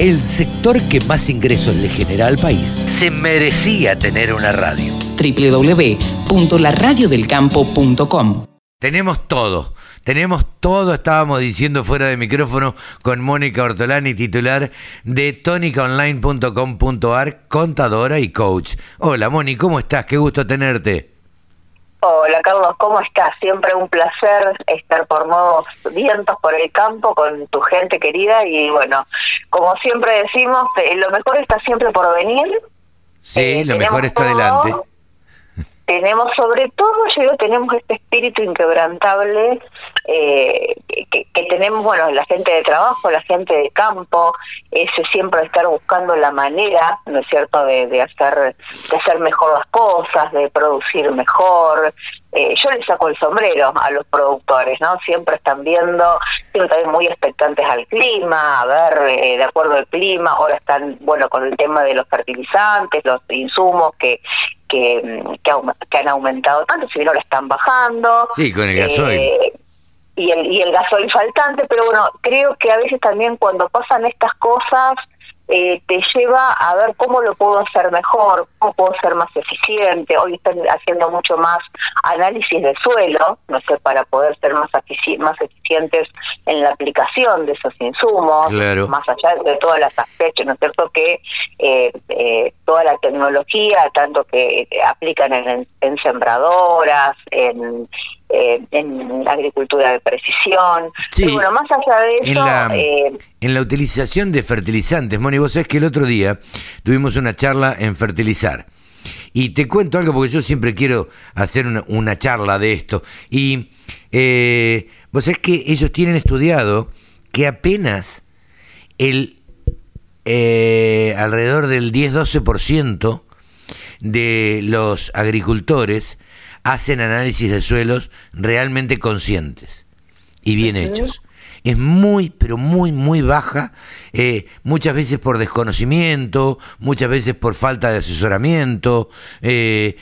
el sector que más ingresos le genera al país se merecía tener una radio. www.laradiodelcampo.com Tenemos todo, tenemos todo, estábamos diciendo fuera de micrófono con Mónica Ortolani, titular de tónicaonline.com.ar, contadora y coach. Hola Moni, ¿cómo estás? Qué gusto tenerte. Hola Carlos, ¿cómo estás? Siempre un placer estar por nuevos vientos por el campo con tu gente querida y bueno, como siempre decimos, eh, lo mejor está siempre por venir. Sí, Eh, lo mejor está todo. adelante. Tenemos sobre todo, yo digo, tenemos este espíritu inquebrantable eh, que, que tenemos, bueno, la gente de trabajo, la gente de campo, ese siempre estar buscando la manera, ¿no es cierto?, de, de hacer de hacer mejor las cosas, de producir mejor. Eh, yo le saco el sombrero a los productores, ¿no? Siempre están viendo, siempre también muy expectantes al clima, a ver, eh, de acuerdo al clima, ahora están, bueno, con el tema de los fertilizantes, los insumos que que, mm, que, han aumentado tanto, si bien ahora están bajando. Sí, con el gasoil. Eh, y el, y el gasoil faltante, pero bueno, creo que a veces también cuando pasan estas cosas eh, te lleva a ver cómo lo puedo hacer mejor, cómo puedo ser más eficiente. Hoy están haciendo mucho más análisis de suelo, no sé, para poder ser más, efici- más eficientes en la aplicación de esos insumos, Claro. más allá de todas las aspectos, ¿no es cierto? Que eh, eh, toda la tecnología, tanto que eh, aplican en, en sembradoras, en, eh, en agricultura de precisión. Sí. Pero bueno, más allá de eso, En la, eh, en la utilización de fertilizantes, Moni, vos sabés que el otro día tuvimos una charla en fertilizar. Y te cuento algo porque yo siempre quiero hacer una, una charla de esto. Y eh, vos sabés que ellos tienen estudiado que apenas el eh, alrededor del 10-12% de los agricultores hacen análisis de suelos realmente conscientes y bien hechos. Es muy, pero muy, muy baja, eh, muchas veces por desconocimiento, muchas veces por falta de asesoramiento, eh,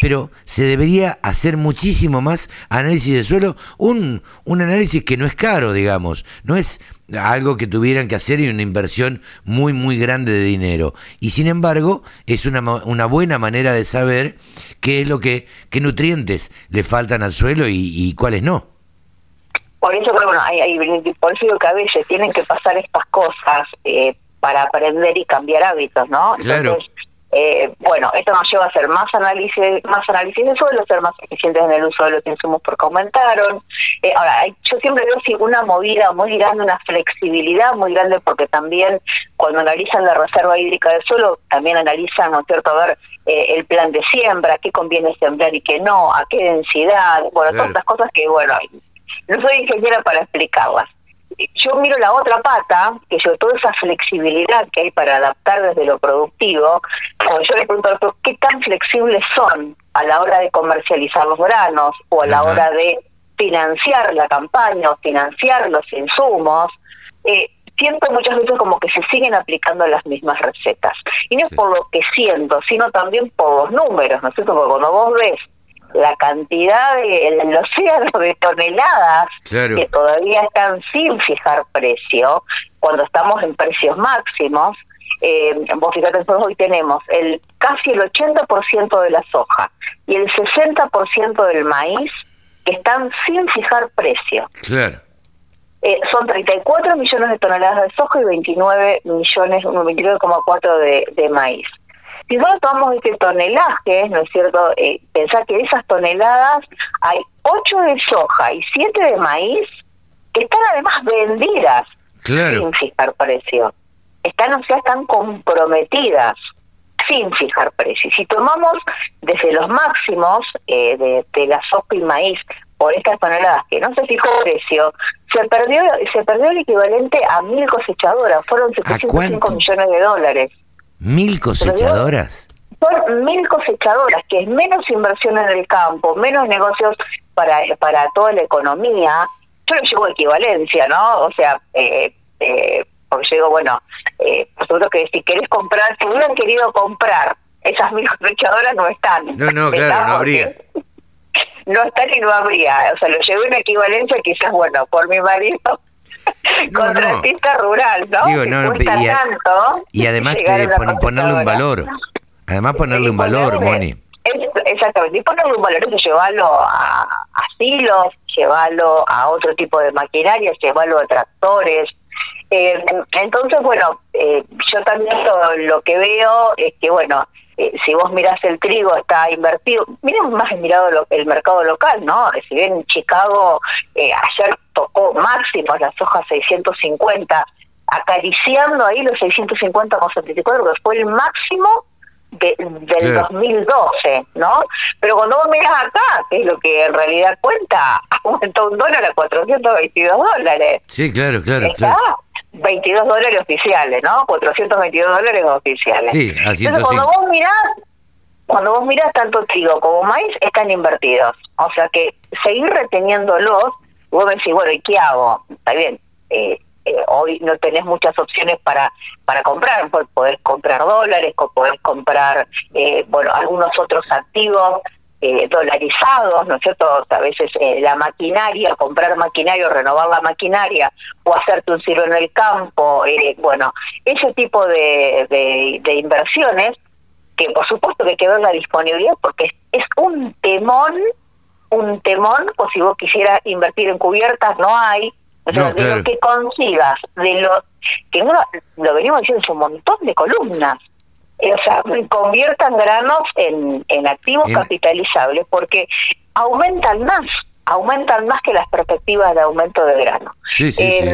pero se debería hacer muchísimo más análisis de suelo, un, un análisis que no es caro, digamos, no es algo que tuvieran que hacer y una inversión muy, muy grande de dinero. Y sin embargo, es una, una buena manera de saber qué es lo que, qué nutrientes le faltan al suelo y, y cuáles no. por eso creo, bueno, hay, hay- por eso digo que a veces tienen que pasar estas cosas eh, para aprender y cambiar hábitos, ¿no? Claro. Eh, bueno, esto nos lleva a hacer más análisis, más análisis de suelo, ser más eficientes en el uso de los insumos porque aumentaron. Eh, ahora, yo siempre veo sí, una movida muy grande, una flexibilidad muy grande, porque también cuando analizan la reserva hídrica del suelo, también analizan, ¿no es cierto?, a ver eh, el plan de siembra, qué conviene sembrar y qué no, a qué densidad, bueno, Claro. todas estas cosas que, bueno, no soy ingeniera para explicarlas. Yo miro la otra pata, que yo toda esa flexibilidad que hay para adaptar desde lo productivo, cuando yo le pregunto al doctor, ¿qué tan flexibles son a la hora de comercializar los granos o a la Ajá. hora de financiar la campaña o financiar los insumos? Eh, siento muchas veces como que se siguen aplicando las mismas recetas. Y no es Sí. por lo que siento, sino también por los números, ¿no es cierto? Porque cuando vos ves la cantidad de el, océano de toneladas Claro. que todavía están sin fijar precio, cuando estamos en precios máximos, eh, vos fíjate, nosotros hoy tenemos el casi el 80% de la soja y el 60% del maíz que están sin fijar precio. Claro. Eh, son 34 millones de toneladas de soja y 29 millones, 29,4 de, de maíz. Si nosotros tomamos este tonelaje, ¿no es cierto? Eh, pensar que de esas toneladas hay 8 de soja y 7 de maíz que están además vendidas Claro. sin fijar precio. Están, o sea, están comprometidas sin fijar precio. Y Si tomamos desde los máximos eh, de, de la soja y maíz por estas toneladas que no se fijó precio, se perdió se perdió el equivalente a mil cosechadoras, fueron 705 cuánto? millones de dólares. ¿Mil cosechadoras? Son mil cosechadoras, que es menos inversión en el campo, menos negocios para, para toda la economía. Yo lo llevo a equivalencia, ¿no? O sea, eh, eh, porque yo digo, bueno, eh, por supuesto que si querés comprar, si hubieran querido comprar esas mil cosechadoras, no están. No, no, claro, no habría. No están y no habría. O sea, lo llevé en equivalencia, quizás, bueno, por mi marido contratista rural, ¿no? Digo, no, y, tanto y además te ponerle un valor. Además ponerle un valor, Moni. Exactamente, y ponerle un valor, eso llevarlo a asilos, llevarlo a otro tipo de maquinaria, llevarlo a tractores. Eh, entonces, bueno, eh, yo también lo, que veo es que, bueno, eh, si vos mirás el trigo está invertido, miren más mirado el mercado local, ¿no? Si bien Chicago ayer tocó máximo las hojas 650, acariciando ahí los 650 con 74, que fue el máximo del 2012, ¿no? Pero cuando vos mirás acá, que es lo que en realidad cuenta, aumentó un dólar a 422 dólares. Sí, claro, claro. Está 22 dólares oficiales, ¿no? 422 dólares oficiales. Sí, así Entonces, cuando vos mirás, cuando vos mirás tanto trigo como maíz, están invertidos. O sea que seguir reteniéndolos, vos me decís, bueno, ¿y qué hago? Está bien, eh, eh, hoy no tenés muchas opciones para para comprar, podés comprar dólares, podés comprar eh, bueno algunos otros activos eh, dolarizados, ¿no es cierto? A veces la maquinaria, comprar maquinaria o renovar la maquinaria o hacerte un ciro en el campo, bueno, ese tipo de, de, inversiones que por supuesto que hay que ver la disponibilidad porque es, un temón, un temón, pues si vos quisieras invertir en cubiertas no hay, o sea, de lo que consigas, de lo que uno lo venimos diciendo es un montón de columnas. Eh, o sea, conviertan granos en, en activos capitalizables porque aumentan más, aumentan más que las perspectivas de aumento de grano. Sí, sí, sí.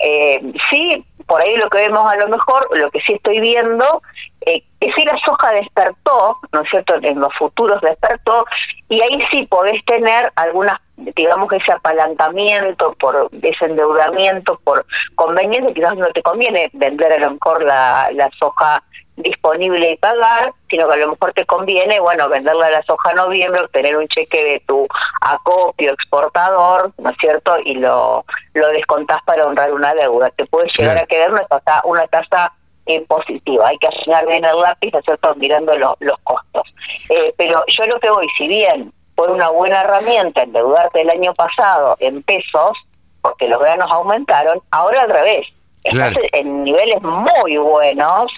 Eh, sí, por ahí lo que vemos a lo mejor, lo que sí estoy viendo, eh, si la soja despertó, ¿no es cierto?, en los futuros despertó, y ahí sí podés tener algunas, digamos que ese apalancamiento por ese endeudamiento, por conveniencia, quizás no te conviene vender a lo mejor la, la soja disponible y pagar, sino que a lo mejor te conviene, bueno, venderla a la soja en noviembre, obtener un cheque de tu acopio exportador, ¿no es cierto? Y lo, lo descontás para honrar una deuda. Te puede llegar a quedar una tasa, una tasa eh, positiva. Hay que asignar bien el lápiz, ¿no es cierto?, mirando los costos. Eh, pero yo lo que voy, si bien fue una buena herramienta endeudarte el año pasado en pesos, porque los granos aumentaron, ahora al revés. Estás en niveles muy buenos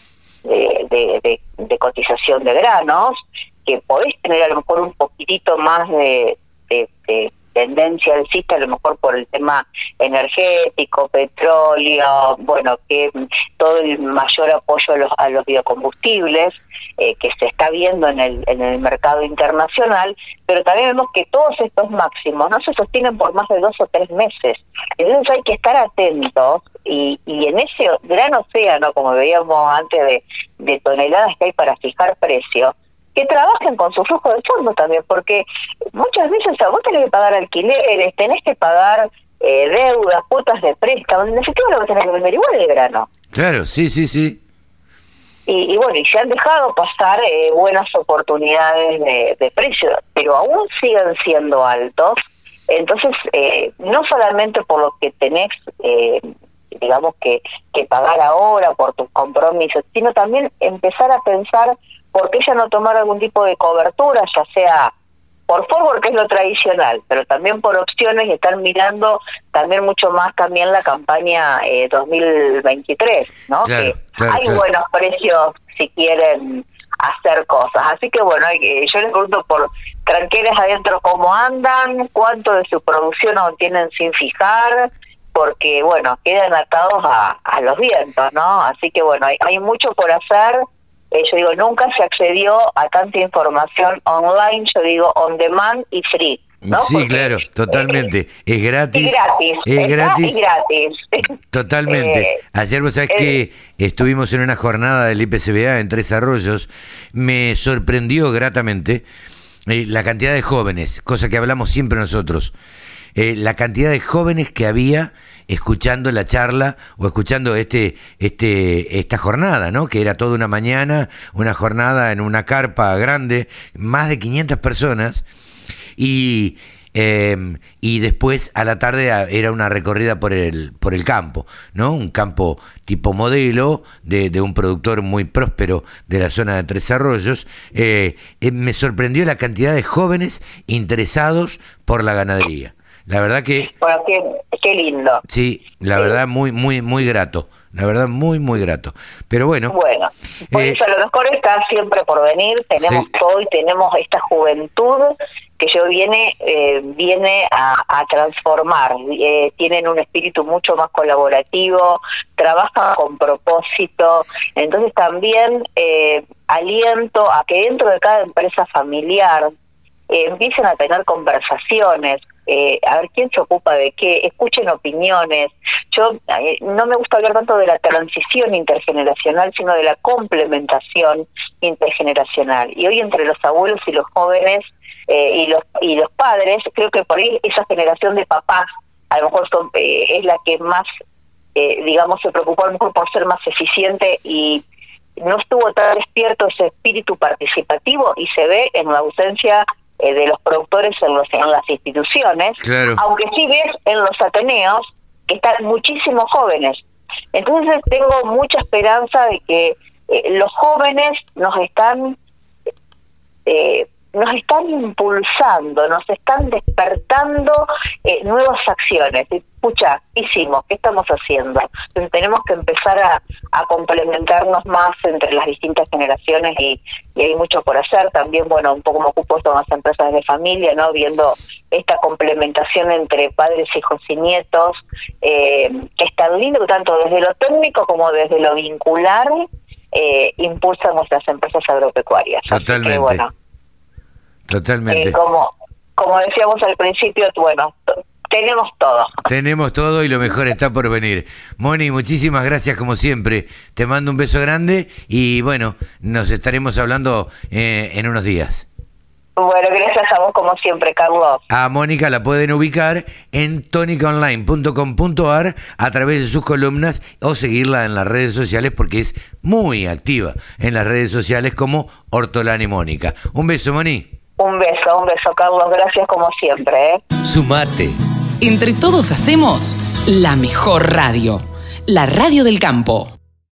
de, de, cotización de granos, que podés tener a lo mejor un poquitito más de, de tendencia alcista, a lo mejor por el tema energético, petróleo, bueno, que todo el mayor apoyo a los, a los biocombustibles eh, que se está viendo en el, en el mercado internacional, pero también vemos que todos estos máximos no se sostienen por más de dos o tres meses. Entonces hay que estar atentos y, y en ese gran océano, como veíamos antes de, de toneladas que hay para fijar precios, que trabajen con su flujo de fondo también, porque muchas veces a vos tenés que pagar alquileres, tenés que pagar eh, deudas, cuotas de préstamo, en lo que tenés que vender igual el grano. Claro, sí, sí, sí. Y, bueno, y se han dejado pasar eh, buenas oportunidades de, de precio, pero aún siguen siendo altos. Entonces, eh, no solamente por lo que tenés, eh, digamos, que, que pagar ahora por tus compromisos, sino también empezar a pensar ¿por qué ya no tomar algún tipo de cobertura, ya sea por forward, que es lo tradicional, pero también por opciones y estar mirando también mucho más también la campaña eh, 2023, ¿no? que hay buenos precios si quieren hacer cosas. Así que bueno, yo les pregunto por tranqueras adentro cómo andan, cuánto de su producción aún tienen sin fijar, porque bueno, quedan atados a, a los vientos, ¿no? Así que bueno, hay, hay mucho por hacer eh, yo digo, nunca se accedió a tanta información online, yo digo, on demand y free. ¿no? Sí, claro, totalmente. es gratis. gratis. Es gratis. gratis. Totalmente. Eh, Ayer vos sabés que eh, estuvimos en una jornada del IPCBA en Tres Arroyos. Me sorprendió gratamente la cantidad de jóvenes, cosa que hablamos siempre nosotros. La cantidad de jóvenes que había escuchando la charla o escuchando este, este, esta jornada, ¿no? Que era toda una mañana, una jornada en una carpa grande, más de 500 personas, y, em, y después a la tarde era una recorrida por el, por el campo, ¿no? Un campo tipo modelo de, de un productor muy próspero de la zona de Tres Arroyos. Eh, eh, me sorprendió la cantidad de jóvenes interesados por la ganadería La verdad que... Bueno, qué, qué lindo. Sí, la verdad muy, muy, muy grato. La verdad, muy, muy grato. Pero bueno. Bueno, por eh, eso lo mejor está siempre por venir. Tenemos Sí. hoy, tenemos esta juventud que yo viene, eh, viene a, a transformar. Eh, tienen un espíritu mucho más colaborativo, trabajan con propósito. Entonces también eh, aliento a que dentro de cada empresa familiar eh, empiecen a tener conversaciones, eh, a ver quién se ocupa de qué, escuchen opiniones. Yo no me gusta hablar tanto de la transición intergeneracional, sino de la complementación intergeneracional. Y hoy entre los abuelos y los jóvenes eh, y los y los padres, creo que por ahí esa generación de papás a lo mejor son, eh, es la que más, eh, digamos, se preocupó a por ser más eficiente y no estuvo tan despierto ese espíritu participativo y se ve en la ausencia eh, de los productores en, los, en las instituciones, Claro. aunque sí ves en los ateneos que están muchísimos jóvenes. Entonces tengo mucha esperanza de que eh, los jóvenes nos están eh, nos están impulsando, nos están despertando eh, nuevas acciones. Escucha, ¿qué hicimos? ¿Qué estamos haciendo? Entonces tenemos que empezar a, a complementarnos más entre las distintas generaciones y, y hay mucho por hacer. También, bueno, un poco me ocupo esto más empresas de familia, ¿no? Viendo esta complementación entre padres, hijos y nietos, eh, que es tan lindo tanto desde lo técnico como desde lo vincular eh, impulsan nuestras empresas agropecuarias. Así que, Totalmente. bueno, Totalmente. eh, como, como decíamos al principio, bueno, tenemos todo. Tenemos todo y lo mejor está por venir. Moni, muchísimas gracias como siempre. Te mando un beso grande y bueno, nos estaremos hablando eh, en unos días. Bueno, gracias a vos como siempre, Carlos. A Mónica la pueden ubicar en tonicaonline.com.ar a través de sus columnas o seguirla en las redes sociales porque es muy activa en las redes sociales como Hortolani Mónica. Un beso, Moni. Un beso, un beso, Carlos. Gracias como siempre. ¿eh? Sumate. Entre todos hacemos la mejor radio, la radio del campo.